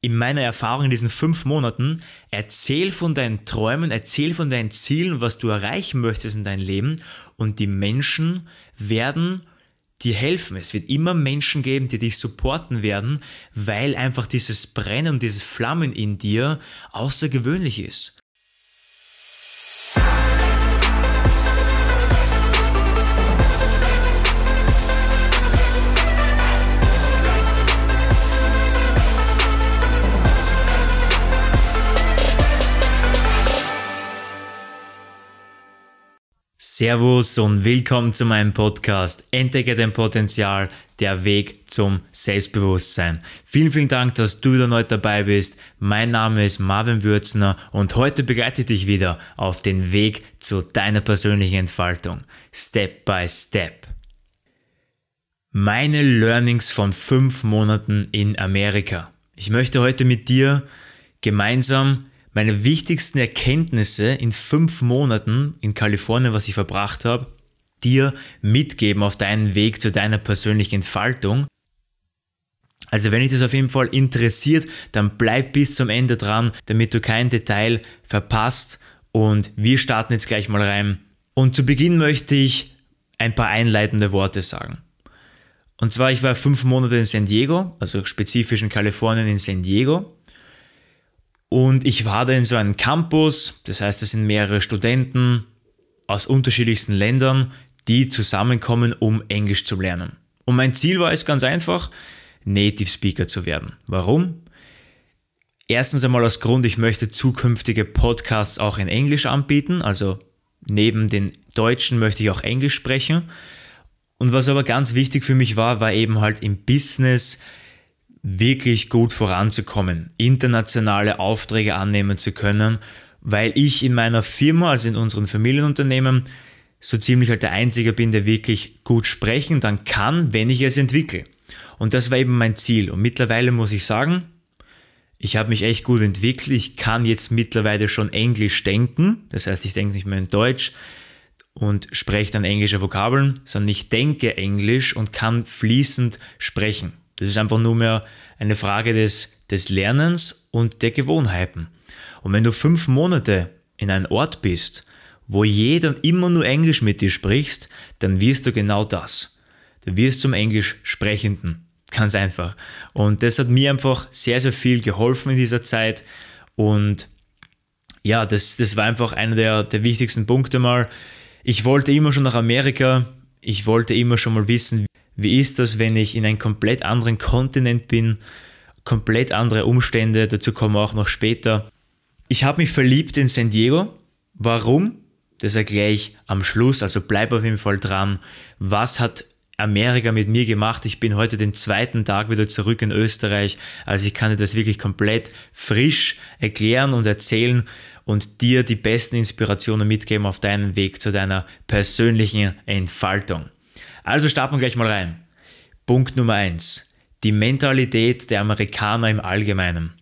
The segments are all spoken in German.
in meiner Erfahrung in diesen fünf Monaten, erzähl von deinen Träumen, erzähl von deinen Zielen, was du erreichen möchtest in deinem Leben und die Menschen werden dir helfen. Es wird immer Menschen geben, die dich supporten werden, weil einfach dieses Brennen dieses Flammen in dir außergewöhnlich ist. Servus und willkommen zu meinem Podcast Entdecke dein Potenzial, der Weg zum Selbstbewusstsein. Vielen, vielen Dank, dass du wieder neu dabei bist. Mein Name ist Marvin Würzner und heute begleite ich dich wieder auf den Weg zu deiner persönlichen Entfaltung. Step by Step. Meine Learnings von fünf Monaten in Amerika. Ich möchte heute mit dir gemeinsam meine wichtigsten Erkenntnisse in fünf Monaten in Kalifornien, was ich verbracht habe, dir mitgeben auf deinen Weg zu deiner persönlichen Entfaltung. Also wenn dich das auf jeden Fall interessiert, dann bleib bis zum Ende dran, damit du kein Detail verpasst. Und wir starten jetzt gleich mal rein. Und zu Beginn möchte ich ein paar einleitende Worte sagen. Und zwar, ich war fünf Monate in San Diego, also spezifisch in Kalifornien in San Diego. Und ich war da in so einem Campus, das heißt, es sind mehrere Studenten aus unterschiedlichsten Ländern, die zusammenkommen, um Englisch zu lernen. Und mein Ziel war es ganz einfach, Native Speaker zu werden. Warum? Erstens einmal aus Grund, ich möchte zukünftige Podcasts auch in Englisch anbieten, also neben den Deutschen möchte ich auch Englisch sprechen. Und was aber ganz wichtig für mich war, war eben halt im Business wirklich gut voranzukommen, internationale Aufträge annehmen zu können, weil ich in meiner Firma, also in unseren Familienunternehmen, so ziemlich halt der Einzige bin, der wirklich gut sprechen dann kann, wenn ich es entwickle. Und das war eben mein Ziel. Und mittlerweile muss ich sagen, ich habe mich echt gut entwickelt. Ich kann jetzt mittlerweile schon Englisch denken. Das heißt, ich denke nicht mehr in Deutsch und spreche dann englische Vokabeln, sondern ich denke Englisch und kann fließend sprechen. Das ist einfach nur mehr eine Frage des, des Lernens und der Gewohnheiten. Und wenn du fünf Monate in einem Ort bist, wo jeder immer nur Englisch mit dir sprichst, dann wirst du genau das. Du wirst zum Englisch Sprechenden. Ganz einfach. Und das hat mir einfach sehr, sehr viel geholfen in dieser Zeit. Und ja, das, das war einfach einer der, der wichtigsten Punkte mal. Ich wollte immer schon nach Amerika. Ich wollte immer schon mal wissen, wie ist das, wenn ich in einem komplett anderen Kontinent bin, komplett andere Umstände, dazu kommen wir auch noch später. Ich habe mich verliebt in San Diego. Warum? Das erkläre ich am Schluss, also bleib auf jeden Fall dran. Was hat Amerika mit mir gemacht? Ich bin heute den zweiten Tag wieder zurück in Österreich, also ich kann dir das wirklich komplett frisch erklären und erzählen und dir die besten Inspirationen mitgeben auf deinen Weg zu deiner persönlichen Entfaltung. Also starten wir gleich mal rein. Punkt Nummer eins: Die Mentalität der Amerikaner im Allgemeinen.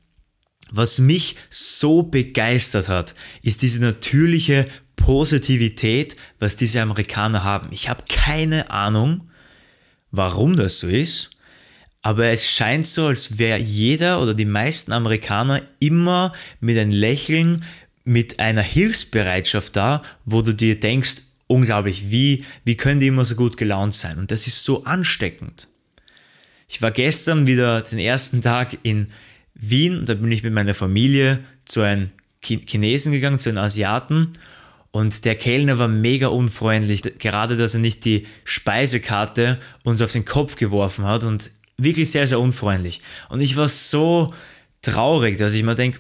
Was mich so begeistert hat, ist diese natürliche Positivität, was diese Amerikaner haben. Ich habe keine Ahnung, warum das so ist, aber es scheint so, als wäre jeder oder die meisten Amerikaner immer mit einem Lächeln, mit einer Hilfsbereitschaft da, wo du dir denkst, unglaublich, wie, wie können die immer so gut gelaunt sein? Und das ist so ansteckend. Ich war gestern wieder den ersten Tag in Wien, da bin ich mit meiner Familie zu einem Chinesen gegangen, zu einem Asiaten und der Kellner war mega unfreundlich, gerade dass er nicht die Speisekarte uns auf den Kopf geworfen hat und wirklich sehr, sehr unfreundlich. Und ich war so traurig, dass ich mir denke,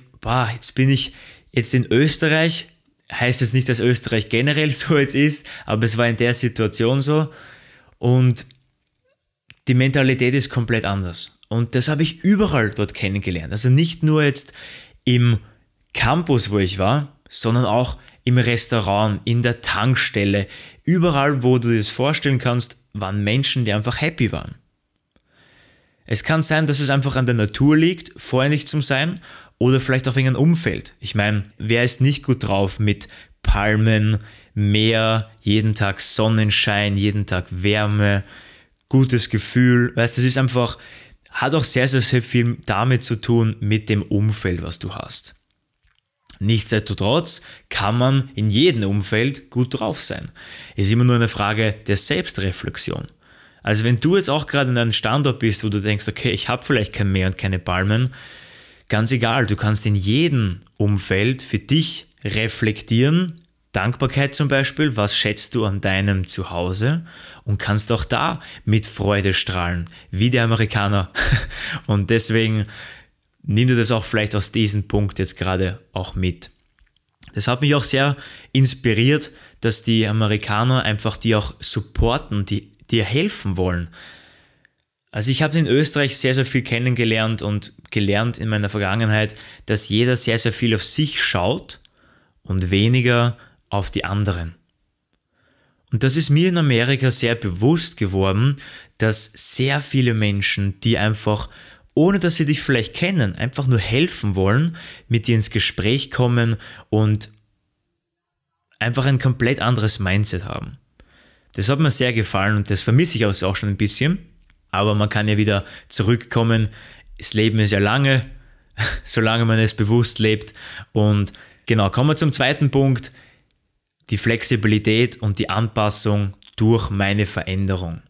jetzt bin ich jetzt in Österreich, heißt jetzt nicht, dass Österreich generell so jetzt ist, aber es war in der Situation so. Und die Mentalität ist komplett anders. Und das habe ich überall dort kennengelernt. Also nicht nur jetzt im Campus, wo ich war, sondern auch im Restaurant, in der Tankstelle, überall, wo du dir das vorstellen kannst, waren Menschen, die einfach happy waren. Es kann sein, dass es einfach an der Natur liegt, freundlich zu sein oder vielleicht auch wegen einem Umfeld. Ich meine, wer ist nicht gut drauf mit Palmen, Meer, jeden Tag Sonnenschein, jeden Tag Wärme, gutes Gefühl. Weißt, das ist einfach hat auch sehr, sehr, sehr viel damit zu tun mit dem Umfeld, was du hast. Nichtsdestotrotz kann man in jedem Umfeld gut drauf sein. Es ist immer nur eine Frage der Selbstreflexion. Also wenn du jetzt auch gerade in einem Standort bist, wo du denkst, okay, ich habe vielleicht kein Meer und keine Palmen, ganz egal, du kannst in jedem Umfeld für dich reflektieren, Dankbarkeit zum Beispiel, was schätzt du an deinem Zuhause und kannst auch da mit Freude strahlen, wie die Amerikaner. Und deswegen nimm dir das auch vielleicht aus diesem Punkt jetzt gerade auch mit. Das hat mich auch sehr inspiriert, dass die Amerikaner einfach die auch supporten, die dir helfen wollen. Also ich habe in Österreich sehr, sehr viel kennengelernt und gelernt in meiner Vergangenheit, dass jeder sehr, sehr viel auf sich schaut und weniger auf die anderen. Und das ist mir in Amerika sehr bewusst geworden, dass sehr viele Menschen, die einfach, ohne dass sie dich vielleicht kennen, einfach nur helfen wollen, mit dir ins Gespräch kommen und einfach ein komplett anderes Mindset haben. Das hat mir sehr gefallen und das vermisse ich auch schon ein bisschen. Aber man kann ja wieder zurückkommen. Das Leben ist ja lange, solange man es bewusst lebt. Und genau, kommen wir zum zweiten Punkt die Flexibilität und die Anpassung durch meine Veränderung.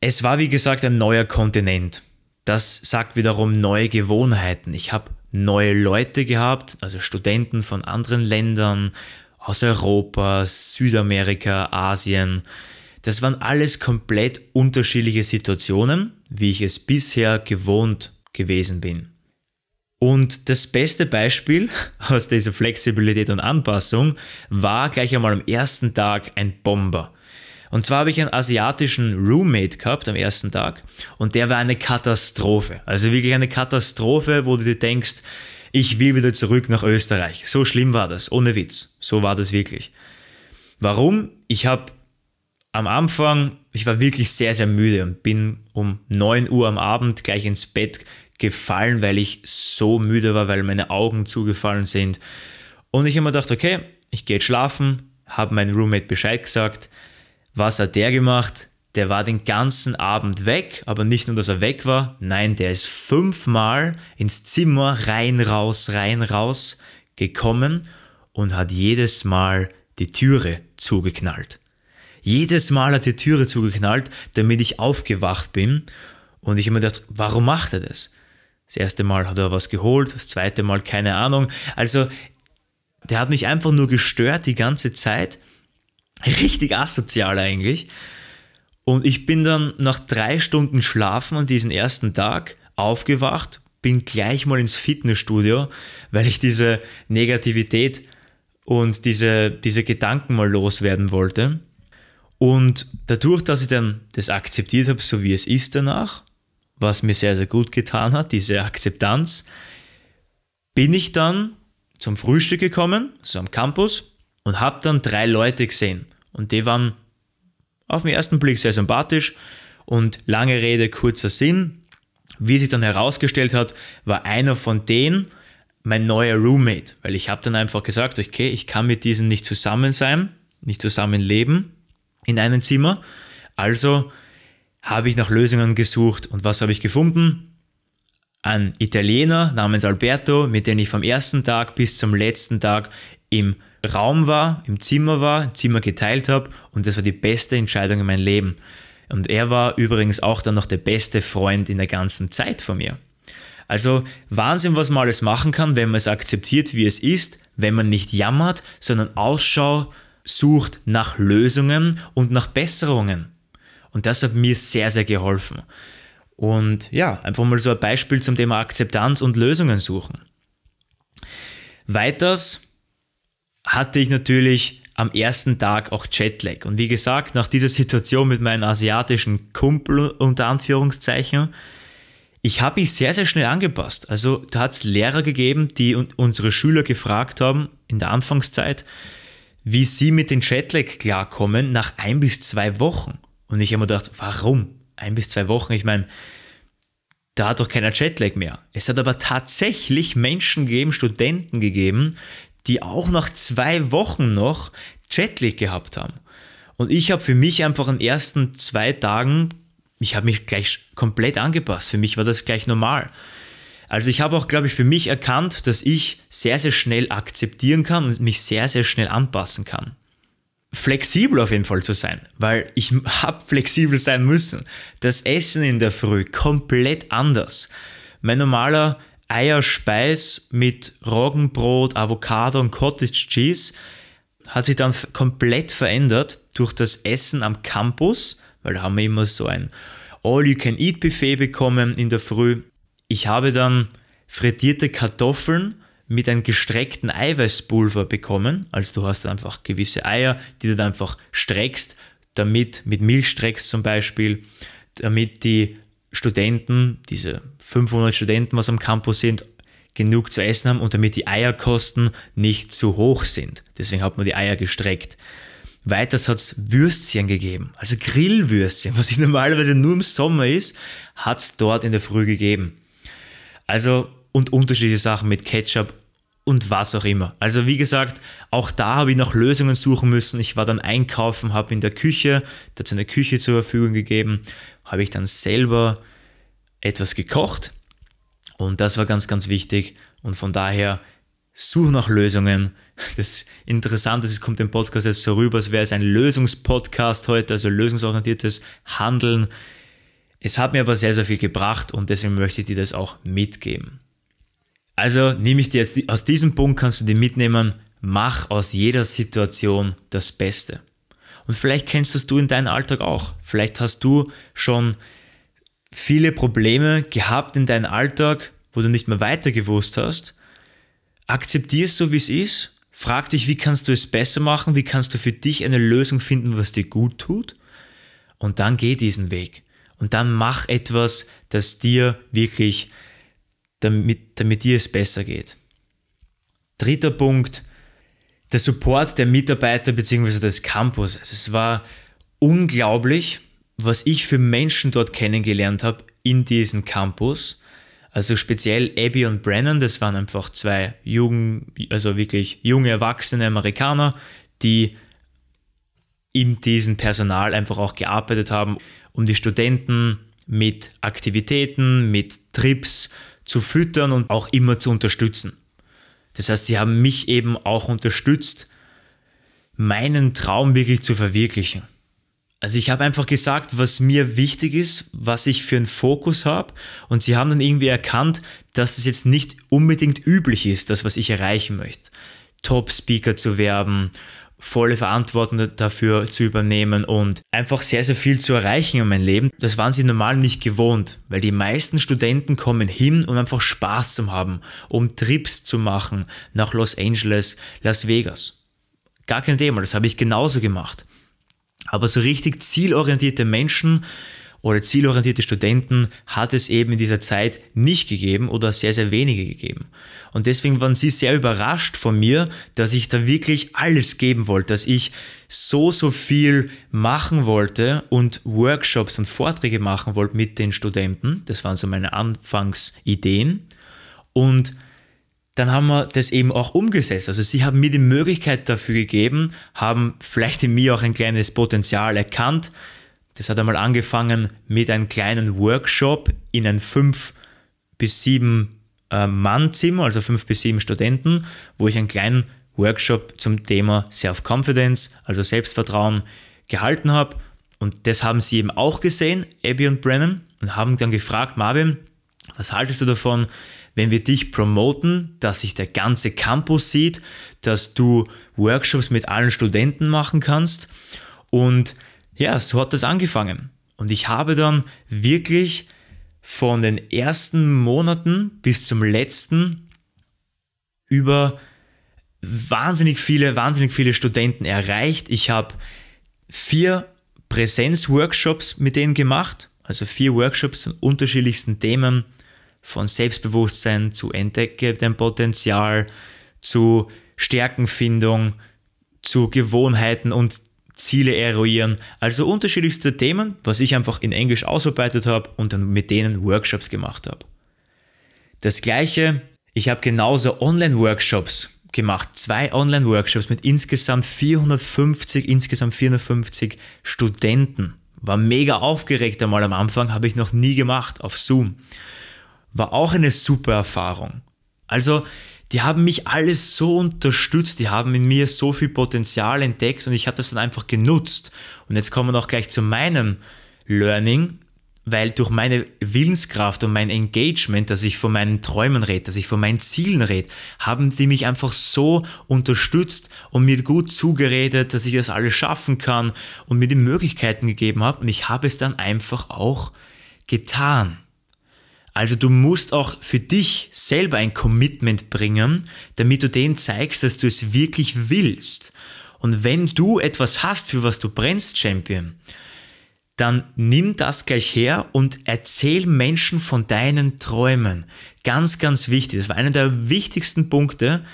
Es war wie gesagt ein neuer Kontinent. Das sagt wiederum neue Gewohnheiten. Ich habe neue Leute gehabt, also Studenten von anderen Ländern, aus Europa, Südamerika, Asien. Das waren alles komplett unterschiedliche Situationen, wie ich es bisher gewohnt gewesen bin. Und das beste Beispiel aus dieser Flexibilität und Anpassung war gleich einmal am ersten Tag ein Bomber. Und zwar habe ich einen asiatischen Roommate gehabt am ersten Tag und der war eine Katastrophe. Also wirklich eine Katastrophe, wo du dir denkst, ich will wieder zurück nach Österreich. So schlimm war das, ohne Witz. So war das wirklich. Warum? Ich habe am Anfang, ich war wirklich sehr, sehr müde und bin um 9 Uhr am Abend gleich ins Bett gefallen, weil ich so müde war, weil meine Augen zugefallen sind. Und ich habe mir gedacht, okay, ich gehe jetzt schlafen, habe meinem Roommate Bescheid gesagt. Was hat der gemacht? Der war den ganzen Abend weg, aber nicht nur, dass er weg war, nein, der ist fünfmal ins Zimmer rein, raus, rein, raus gekommen und hat jedes Mal die Türe zugeknallt. Jedes Mal hat die Türe zugeknallt, damit ich aufgewacht bin. Und ich habe mir gedacht, warum macht er das? Das erste Mal hat er was geholt, das zweite Mal keine Ahnung. Also der hat mich einfach nur gestört die ganze Zeit. Richtig asozial eigentlich. Und ich bin dann nach drei Stunden Schlafen an diesem ersten Tag aufgewacht, bin gleich mal ins Fitnessstudio, weil ich diese Negativität und diese, diese Gedanken mal loswerden wollte. Und dadurch, dass ich dann das akzeptiert habe, so wie es ist danach, was mir sehr, sehr gut getan hat, diese Akzeptanz, bin ich dann zum Frühstück gekommen, so am Campus, und habe dann drei Leute gesehen. Und die waren auf den ersten Blick sehr sympathisch und lange Rede, kurzer Sinn. Wie sich dann herausgestellt hat, war einer von denen mein neuer Roommate, weil ich habe dann einfach gesagt, okay, ich kann mit diesen nicht zusammen sein, nicht zusammen leben in einem Zimmer. Also habe ich nach Lösungen gesucht und was habe ich gefunden? Ein Italiener namens Alberto, mit dem ich vom ersten Tag bis zum letzten Tag im Raum war, im Zimmer war, im Zimmer geteilt habe und das war die beste Entscheidung in meinem Leben. Und er war übrigens auch dann noch der beste Freund in der ganzen Zeit von mir. Also Wahnsinn, was man alles machen kann, wenn man es akzeptiert, wie es ist, wenn man nicht jammert, sondern Ausschau sucht nach Lösungen und nach Besserungen. Und das hat mir sehr, sehr geholfen. Und ja, einfach mal so ein Beispiel zum Thema Akzeptanz und Lösungen suchen. Weiters hatte ich natürlich am ersten Tag auch Jetlag. Und wie gesagt, nach dieser Situation mit meinem asiatischen Kumpel unter Anführungszeichen, ich habe mich sehr, sehr schnell angepasst. Also da hat es Lehrer gegeben, die unsere Schüler gefragt haben in der Anfangszeit, wie sie mit dem Jetlag klarkommen nach ein bis zwei Wochen. Und ich habe mir gedacht, warum? Ein bis zwei Wochen, ich meine, da hat doch keiner Jetlag mehr. Es hat aber tatsächlich Menschen gegeben, Studenten gegeben, die auch nach zwei Wochen noch Jetlag gehabt haben. Und ich habe für mich einfach in den ersten zwei Tagen ich habe mich gleich komplett angepasst. Für mich war das gleich normal. Also ich habe auch, glaube ich, für mich erkannt, dass ich sehr, sehr schnell akzeptieren kann und mich sehr, sehr schnell anpassen kann. Flexibel auf jeden Fall zu sein, weil ich habe flexibel sein müssen. Das Essen in der Früh komplett anders. Mein normaler Eierspeis mit Roggenbrot, Avocado und Cottage Cheese hat sich dann komplett verändert durch das Essen am Campus, weil da haben wir immer so ein All-You-Can-Eat-Buffet bekommen in der Früh. Ich habe dann frittierte Kartoffeln mit einem gestreckten Eiweißpulver bekommen. Also du hast einfach gewisse Eier, die du dann einfach streckst, damit mit Milch streckst zum Beispiel, damit die Studenten, diese 500 Studenten, was am Campus sind, genug zu essen haben und damit die Eierkosten nicht zu hoch sind. Deswegen hat man die Eier gestreckt. Weiters hat es Würstchen gegeben, also Grillwürstchen, was normalerweise nur im Sommer ist, hat es dort in der Früh gegeben. Also und unterschiedliche Sachen mit Ketchup und was auch immer. Also wie gesagt, auch da habe ich nach Lösungen suchen müssen. Ich war dann einkaufen, habe in der Küche, da hat es eine Küche zur Verfügung gegeben, habe ich dann selber etwas gekocht und das war ganz, ganz wichtig und von daher suche nach Lösungen. Das Interessante ist, es kommt im Podcast jetzt so rüber, als wäre es ein Lösungspodcast heute, also lösungsorientiertes Handeln. Es hat mir aber sehr, sehr viel gebracht und deswegen möchte ich dir das auch mitgeben. Also nehme ich dir jetzt aus diesem Punkt kannst du dir mitnehmen, mach aus jeder Situation das Beste. Und vielleicht kennst das du in deinem Alltag auch. Vielleicht hast du schon viele Probleme gehabt in deinem Alltag, wo du nicht mehr weiter gewusst hast. Akzeptier es so, wie es ist. Frag dich, wie kannst du es besser machen? Wie kannst du für dich eine Lösung finden, was dir gut tut? Und dann geh diesen Weg. Und dann mach etwas, das dir wirklich, damit, damit dir es besser geht. Dritter Punkt, der Support der Mitarbeiter bzw. des Campus. Also es war unglaublich, was ich für Menschen dort kennengelernt habe in diesem Campus. Also speziell Abby und Brennan, das waren einfach zwei jungen, also wirklich junge erwachsene Amerikaner, die in diesem Personal einfach auch gearbeitet haben, um die Studenten mit Aktivitäten, mit Trips zu füttern und auch immer zu unterstützen. Das heißt, sie haben mich eben auch unterstützt, meinen Traum wirklich zu verwirklichen. Also ich habe einfach gesagt, was mir wichtig ist, was ich für einen Fokus habe und sie haben dann irgendwie erkannt, dass es jetzt nicht unbedingt üblich ist, das, was ich erreichen möchte. Top-Speaker zu werben, volle Verantwortung dafür zu übernehmen und einfach sehr, sehr viel zu erreichen in meinem Leben. Das waren sie normal nicht gewohnt, weil die meisten Studenten kommen hin, um einfach Spaß zu haben, um Trips zu machen nach Los Angeles, Las Vegas. Gar kein Thema, das habe ich genauso gemacht. Aber so richtig zielorientierte Menschen oder zielorientierte Studenten hat es eben in dieser Zeit nicht gegeben oder sehr, sehr wenige gegeben. Und deswegen waren sie sehr überrascht von mir, dass ich da wirklich alles geben wollte, dass ich so, so viel machen wollte und Workshops und Vorträge machen wollte mit den Studenten. Das waren so meine Anfangsideen. Und dann haben wir das eben auch umgesetzt. Also sie haben mir die Möglichkeit dafür gegeben, haben vielleicht in mir auch ein kleines Potenzial erkannt. Das hat einmal angefangen mit einem kleinen Workshop in ein fünf bis sieben äh, Mann-Zimmer, also fünf bis sieben Studenten, wo ich einen kleinen Workshop zum Thema Self-Confidence, also Selbstvertrauen, gehalten habe. Und das haben sie eben auch gesehen, Abby und Brennan, und haben dann gefragt, Marvin, was haltest du davon, wenn wir dich promoten, dass sich der ganze Campus sieht, dass du Workshops mit allen Studenten machen kannst. Und ja, so hat das angefangen. Und ich habe dann wirklich von den ersten Monaten bis zum letzten über wahnsinnig viele, wahnsinnig viele Studenten erreicht. Ich habe vier Präsenzworkshops mit denen gemacht, also vier Workshops zu unterschiedlichsten Themen von Selbstbewusstsein zu Entdecke dein Potenzial, zu Stärkenfindung, zu Gewohnheiten und Ziele eruieren. Also unterschiedlichste Themen, was ich einfach in Englisch ausarbeitet habe und dann mit denen Workshops gemacht habe. Das gleiche, ich habe genauso Online-Workshops gemacht, zwei Online-Workshops mit insgesamt 450, insgesamt 450 Studenten War mega aufgeregt einmal am Anfang, habe ich noch nie gemacht auf Zoom. War auch eine super Erfahrung. Also, die haben mich alles so unterstützt, die haben in mir so viel Potenzial entdeckt und ich habe das dann einfach genutzt. Und jetzt kommen wir noch gleich zu meinem Learning, weil durch meine Willenskraft und mein Engagement, dass ich von meinen Träumen rede, dass ich von meinen Zielen rede, haben sie mich einfach so unterstützt und mir gut zugeredet, dass ich das alles schaffen kann und mir die Möglichkeiten gegeben habe und ich habe es dann einfach auch getan. Also du musst auch für dich selber ein Commitment bringen, damit du denen zeigst, dass du es wirklich willst. Und wenn du etwas hast, für was du brennst, Champion, dann nimm das gleich her und erzähl Menschen von deinen Träumen. Ganz, ganz wichtig. Das war einer der wichtigsten Punkte,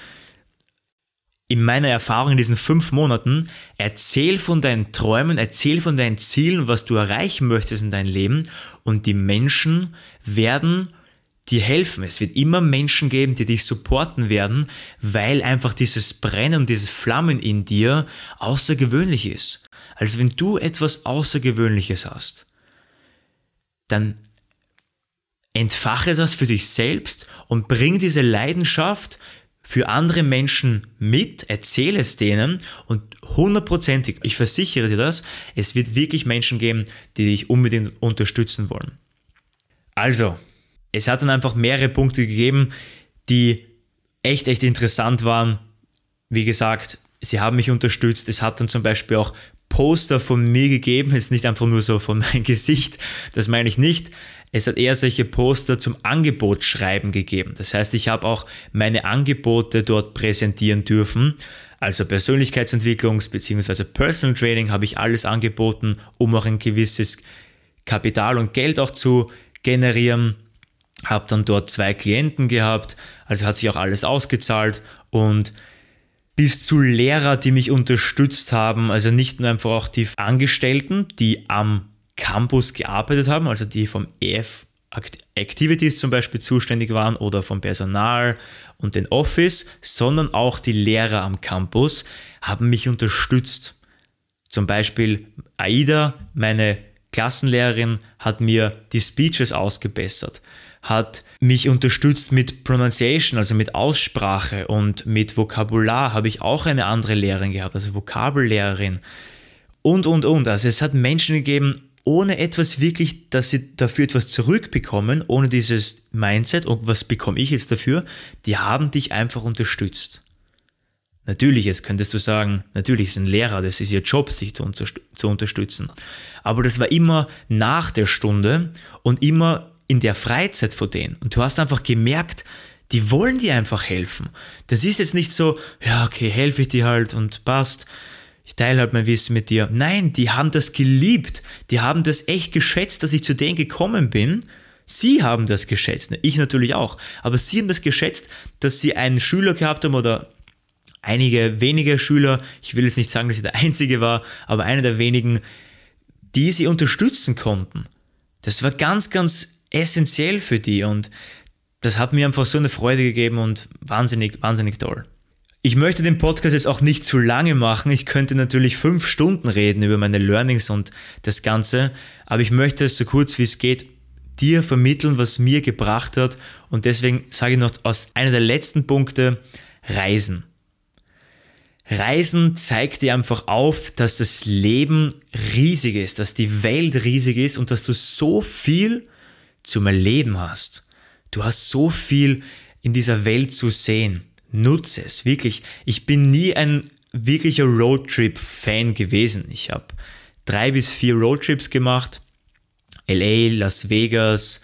in meiner Erfahrung in diesen fünf Monaten, erzähl von deinen Träumen, erzähl von deinen Zielen, was du erreichen möchtest in deinem Leben und die Menschen werden dir helfen. Es wird immer Menschen geben, die dich supporten werden, weil einfach dieses Brennen und dieses Flammen in dir außergewöhnlich ist. Also wenn du etwas Außergewöhnliches hast, dann entfache das für dich selbst und bring diese Leidenschaft für andere Menschen mit, erzähle es denen und hundertprozentig, ich versichere dir das, es wird wirklich Menschen geben, die dich unbedingt unterstützen wollen. Also, es hat dann einfach mehrere Punkte gegeben, die echt, echt interessant waren. Wie gesagt, sie haben mich unterstützt. Es hat dann zum Beispiel auch Poster von mir gegeben, ist nicht einfach nur so von meinem Gesicht, das meine ich nicht. Es hat eher solche Poster zum Angebotsschreiben gegeben. Das heißt, ich habe auch meine Angebote dort präsentieren dürfen. Also Persönlichkeitsentwicklungs- bzw. Personal Training habe ich alles angeboten, um auch ein gewisses Kapital und Geld auch zu generieren. Habe dann dort zwei Klienten gehabt, also hat sich auch alles ausgezahlt und bis zu Lehrer, die mich unterstützt haben, also nicht nur einfach auch die Angestellten, die am Campus gearbeitet haben, also die vom EF Activities zum Beispiel zuständig waren oder vom Personal und den Office, sondern auch die Lehrer am Campus haben mich unterstützt. Zum Beispiel Aida, meine Klassenlehrerin, hat mir die Speeches ausgebessert, hat mich unterstützt mit Pronunciation, also mit Aussprache und mit Vokabular habe ich auch eine andere Lehrerin gehabt, also Vokabellehrerin und, und, und. Also es hat Menschen gegeben, ohne etwas wirklich, dass sie dafür etwas zurückbekommen, ohne dieses Mindset, und was bekomme ich jetzt dafür, die haben dich einfach unterstützt. Natürlich, jetzt könntest du sagen, natürlich ist ein Lehrer, das ist ihr Job, sich zu, zu unterstützen. Aber das war immer nach der Stunde und immer in der Freizeit von denen. Und du hast einfach gemerkt, die wollen dir einfach helfen. Das ist jetzt nicht so, ja, okay, helfe ich dir halt und passt ich teile halt mein Wissen mit dir. Nein, die haben das geliebt. Die haben das echt geschätzt, dass ich zu denen gekommen bin. Sie haben das geschätzt, ich natürlich auch. Aber sie haben das geschätzt, dass sie einen Schüler gehabt haben oder einige wenige Schüler. Ich will jetzt nicht sagen, dass ich der Einzige war, aber einer der wenigen, die sie unterstützen konnten. Das war ganz, ganz essentiell für die und das hat mir einfach so eine Freude gegeben und wahnsinnig, wahnsinnig toll. Ich möchte den Podcast jetzt auch nicht zu lange machen. Ich könnte natürlich fünf Stunden reden über meine Learnings und das Ganze, aber ich möchte es so kurz wie es geht dir vermitteln, was mir gebracht hat. Und deswegen sage ich noch aus einer der letzten Punkte, Reisen. Reisen zeigt dir einfach auf, dass das Leben riesig ist, dass die Welt riesig ist und dass du so viel zum Erleben hast. Du hast so viel in dieser Welt zu sehen nutze es, wirklich. Ich bin nie ein wirklicher Roadtrip-Fan gewesen. Ich habe drei bis vier Roadtrips gemacht. LA, Las Vegas,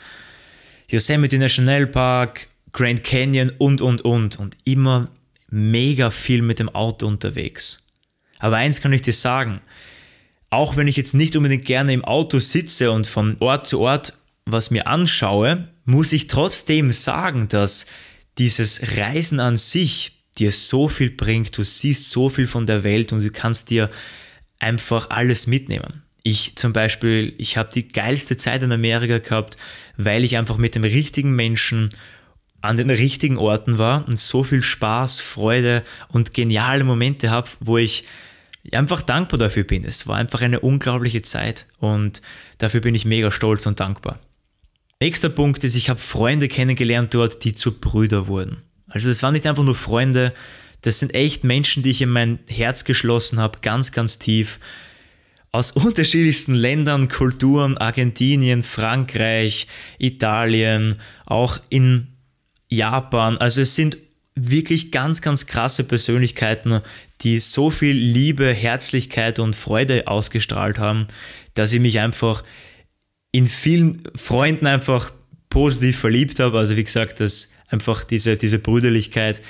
Yosemite National Park, Grand Canyon und, und, und. Und immer mega viel mit dem Auto unterwegs. Aber eins kann ich dir sagen, auch wenn ich jetzt nicht unbedingt gerne im Auto sitze und von Ort zu Ort was mir anschaue, muss ich trotzdem sagen, dass dieses Reisen an sich dir so viel bringt, du siehst so viel von der Welt und du kannst dir einfach alles mitnehmen. Ich zum Beispiel, ich habe die geilste Zeit in Amerika gehabt, weil ich einfach mit den richtigen Menschen an den richtigen Orten war und so viel Spaß, Freude und geniale Momente habe, wo ich einfach dankbar dafür bin. Es war einfach eine unglaubliche Zeit und dafür bin ich mega stolz und dankbar. Nächster Punkt ist, ich habe Freunde kennengelernt dort, die zu Brüder wurden. Also das waren nicht einfach nur Freunde, das sind echt Menschen, die ich in mein Herz geschlossen habe, ganz, ganz tief. Aus unterschiedlichsten Ländern, Kulturen, Argentinien, Frankreich, Italien, auch in Japan. Also es sind wirklich ganz, ganz krasse Persönlichkeiten, die so viel Liebe, Herzlichkeit und Freude ausgestrahlt haben, dass ich mich einfach in vielen Freunden einfach positiv verliebt habe. Also wie gesagt, das einfach diese, diese Brüderlichkeit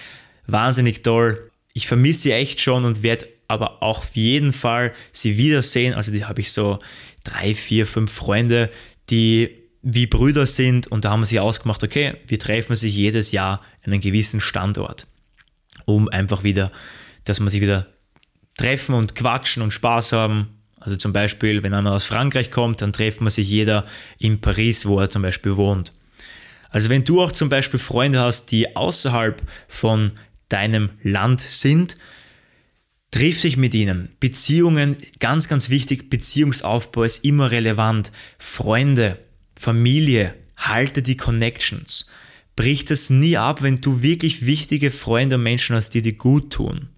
wahnsinnig toll. Ich vermisse sie echt schon und werde aber auch auf jeden Fall sie wiedersehen. Also die habe ich so drei, vier, fünf Freunde, die wie Brüder sind und da haben wir sich ausgemacht, okay, wir treffen sich jedes Jahr an einem gewissen Standort, um einfach wieder, dass wir sich wieder treffen und quatschen und Spaß haben also zum Beispiel, wenn einer aus Frankreich kommt, dann trifft man sich jeder in Paris, wo er zum Beispiel wohnt. Also wenn du auch zum Beispiel Freunde hast, die außerhalb von deinem Land sind, triff dich mit ihnen. Beziehungen, ganz, ganz wichtig, Beziehungsaufbau ist immer relevant. Freunde, Familie, halte die Connections. Brich das nie ab, wenn du wirklich wichtige Freunde und Menschen hast, die dir gut tun.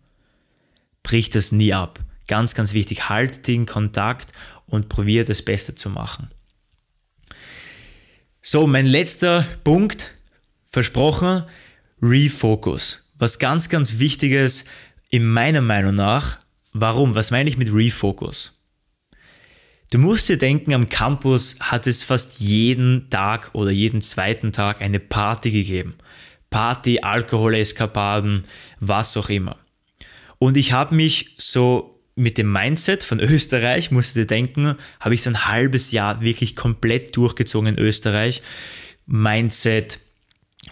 Brich das nie ab. Ganz, ganz wichtig, halt den Kontakt und probier das Beste zu machen. So, mein letzter Punkt, versprochen, Refocus. Was ganz, ganz wichtiges in meiner Meinung nach. Warum? Was meine ich mit Refocus? Du musst dir denken, am Campus hat es fast jeden Tag oder jeden zweiten Tag eine Party gegeben. Party, Alkoholeskapaden, was auch immer. Und ich habe mich so mit dem Mindset von Österreich, musst du dir denken, habe ich so ein halbes Jahr wirklich komplett durchgezogen in Österreich. Mindset,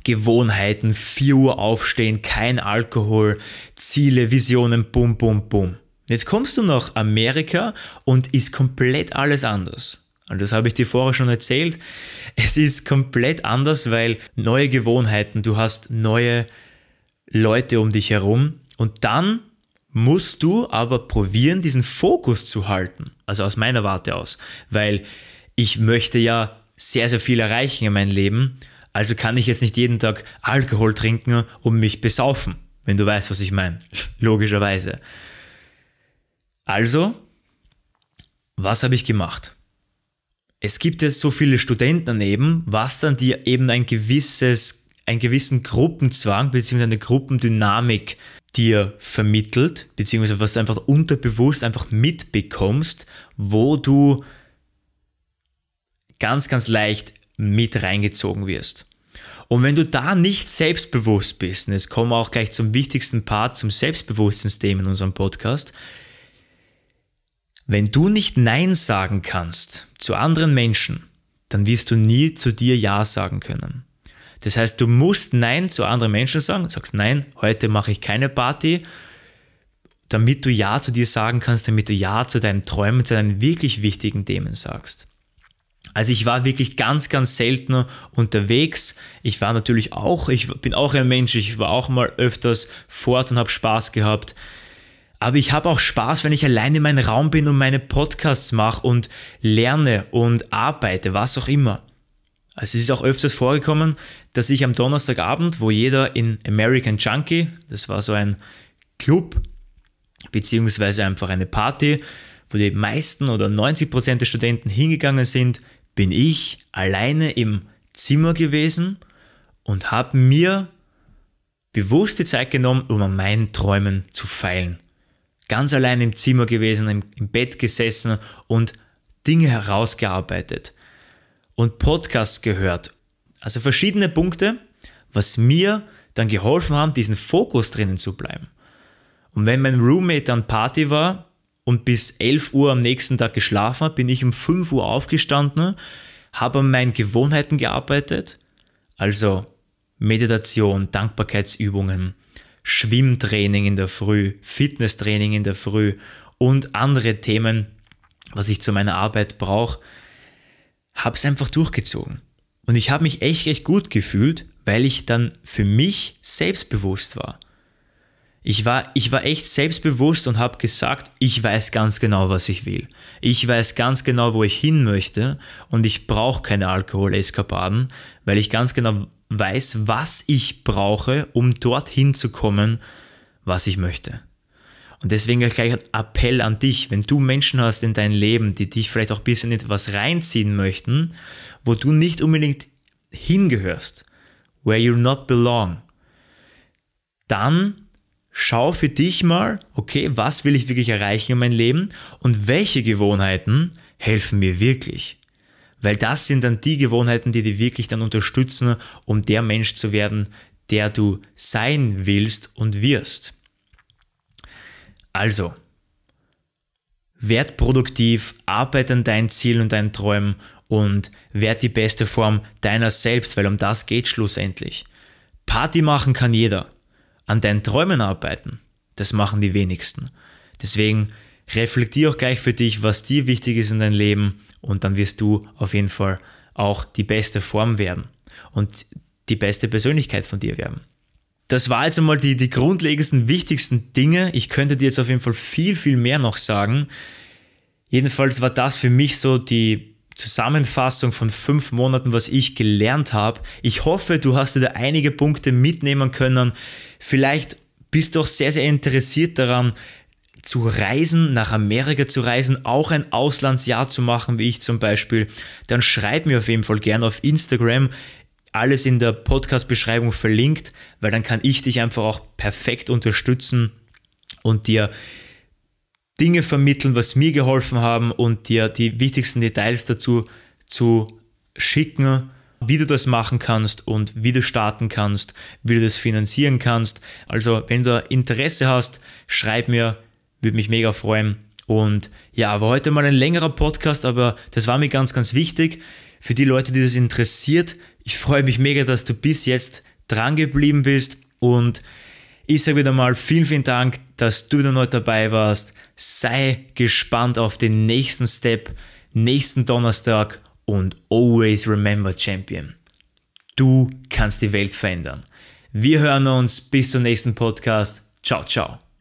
Gewohnheiten, 4 Uhr aufstehen, kein Alkohol, Ziele, Visionen, bum, bum, bum. Jetzt kommst du nach Amerika und ist komplett alles anders. Und das habe ich dir vorher schon erzählt. Es ist komplett anders, weil neue Gewohnheiten, du hast neue Leute um dich herum und dann musst du aber probieren, diesen Fokus zu halten. Also aus meiner Warte aus. Weil ich möchte ja sehr, sehr viel erreichen in meinem Leben. Also kann ich jetzt nicht jeden Tag Alkohol trinken und mich besaufen, wenn du weißt, was ich meine. Logischerweise. Also, was habe ich gemacht? Es gibt jetzt so viele Studenten daneben, was dann dir eben ein gewisses, einen gewissen Gruppenzwang bzw. eine Gruppendynamik dir vermittelt, beziehungsweise was du einfach unterbewusst einfach mitbekommst, wo du ganz, ganz leicht mit reingezogen wirst. Und wenn du da nicht selbstbewusst bist, und jetzt kommen wir auch gleich zum wichtigsten Part, zum Selbstbewusstseinsthema in unserem Podcast, wenn du nicht Nein sagen kannst zu anderen Menschen, dann wirst du nie zu dir Ja sagen können. Das heißt, du musst Nein zu anderen Menschen sagen, du sagst Nein, heute mache ich keine Party, damit du Ja zu dir sagen kannst, damit du Ja zu deinen Träumen, zu deinen wirklich wichtigen Themen sagst. Also ich war wirklich ganz, ganz selten unterwegs. Ich war natürlich auch, ich bin auch ein Mensch, ich war auch mal öfters fort und habe Spaß gehabt. Aber ich habe auch Spaß, wenn ich allein in meinem Raum bin und meine Podcasts mache und lerne und arbeite, was auch immer. Also es ist auch öfters vorgekommen, dass ich am Donnerstagabend, wo jeder in American Junkie, das war so ein Club, beziehungsweise einfach eine Party, wo die meisten oder 90% der Studenten hingegangen sind, bin ich alleine im Zimmer gewesen und habe mir bewusst die Zeit genommen, um an meinen Träumen zu feilen. Ganz allein im Zimmer gewesen, im, im Bett gesessen und Dinge herausgearbeitet und Podcasts gehört. Also verschiedene Punkte, was mir dann geholfen haben, diesen Fokus drinnen zu bleiben. Und wenn mein Roommate dann Party war und bis 11 Uhr am nächsten Tag geschlafen hat, bin ich um 5 Uhr aufgestanden, habe an meinen Gewohnheiten gearbeitet, also Meditation, Dankbarkeitsübungen, Schwimmtraining in der Früh, Fitnesstraining in der Früh und andere Themen, was ich zu meiner Arbeit brauche, habe es einfach durchgezogen. Und ich habe mich echt, echt gut gefühlt, weil ich dann für mich selbstbewusst war. Ich war, ich war echt selbstbewusst und habe gesagt, ich weiß ganz genau, was ich will. Ich weiß ganz genau, wo ich hin möchte und ich brauche keine Alkoholeskapaden, weil ich ganz genau weiß, was ich brauche, um dorthin zu kommen, was ich möchte. Und deswegen gleich ein Appell an dich, wenn du Menschen hast in deinem Leben, die dich vielleicht auch ein bisschen etwas reinziehen möchten, wo du nicht unbedingt hingehörst, where you not belong, dann schau für dich mal, okay, was will ich wirklich erreichen in meinem Leben und welche Gewohnheiten helfen mir wirklich. Weil das sind dann die Gewohnheiten, die dich wirklich dann unterstützen, um der Mensch zu werden, der du sein willst und wirst. Also, werd produktiv, arbeite an deinen Zielen und deinen Träumen und werd die beste Form deiner selbst, weil um das geht schlussendlich. Party machen kann jeder an deinen Träumen arbeiten, das machen die wenigsten. Deswegen reflektier auch gleich für dich, was dir wichtig ist in deinem Leben und dann wirst du auf jeden Fall auch die beste Form werden und die beste Persönlichkeit von dir werden. Das war jetzt einmal die, die grundlegendsten, wichtigsten Dinge. Ich könnte dir jetzt auf jeden Fall viel, viel mehr noch sagen. Jedenfalls war das für mich so die Zusammenfassung von fünf Monaten, was ich gelernt habe. Ich hoffe, du hast dir da einige Punkte mitnehmen können. Vielleicht bist du auch sehr, sehr interessiert daran, zu reisen, nach Amerika zu reisen, auch ein Auslandsjahr zu machen, wie ich zum Beispiel, dann schreib mir auf jeden Fall gerne auf Instagram. Alles in der Podcast-Beschreibung verlinkt, weil dann kann ich dich einfach auch perfekt unterstützen und dir Dinge vermitteln, was mir geholfen haben und dir die wichtigsten Details dazu zu schicken, wie du das machen kannst und wie du starten kannst, wie du das finanzieren kannst. Also, wenn du Interesse hast, schreib mir, würde mich mega freuen. Und ja, war heute mal ein längerer Podcast, aber das war mir ganz, ganz wichtig. Für die Leute, die das interessiert, ich freue mich mega, dass du bis jetzt dran geblieben bist und ich sage wieder mal vielen, vielen Dank, dass du da noch dabei warst. Sei gespannt auf den nächsten Step, nächsten Donnerstag und always remember Champion. Du kannst die Welt verändern. Wir hören uns bis zum nächsten Podcast. Ciao, ciao.